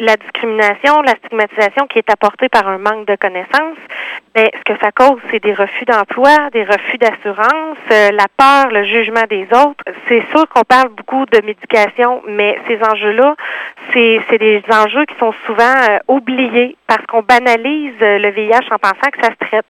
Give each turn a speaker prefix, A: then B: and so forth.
A: la discrimination, la stigmatisation qui est apportée par un manque de connaissances, ben, ce que ça cause, c'est des refus d'emploi, des refus d'assurance, euh, la peur, le jugement des autres. C'est sûr qu'on parle beaucoup de médication, mais ces enjeux-là, c'est, c'est des enjeux qui sont souvent euh, oubliés parce qu'on banalise euh, le VIH en pensant que ça se traite.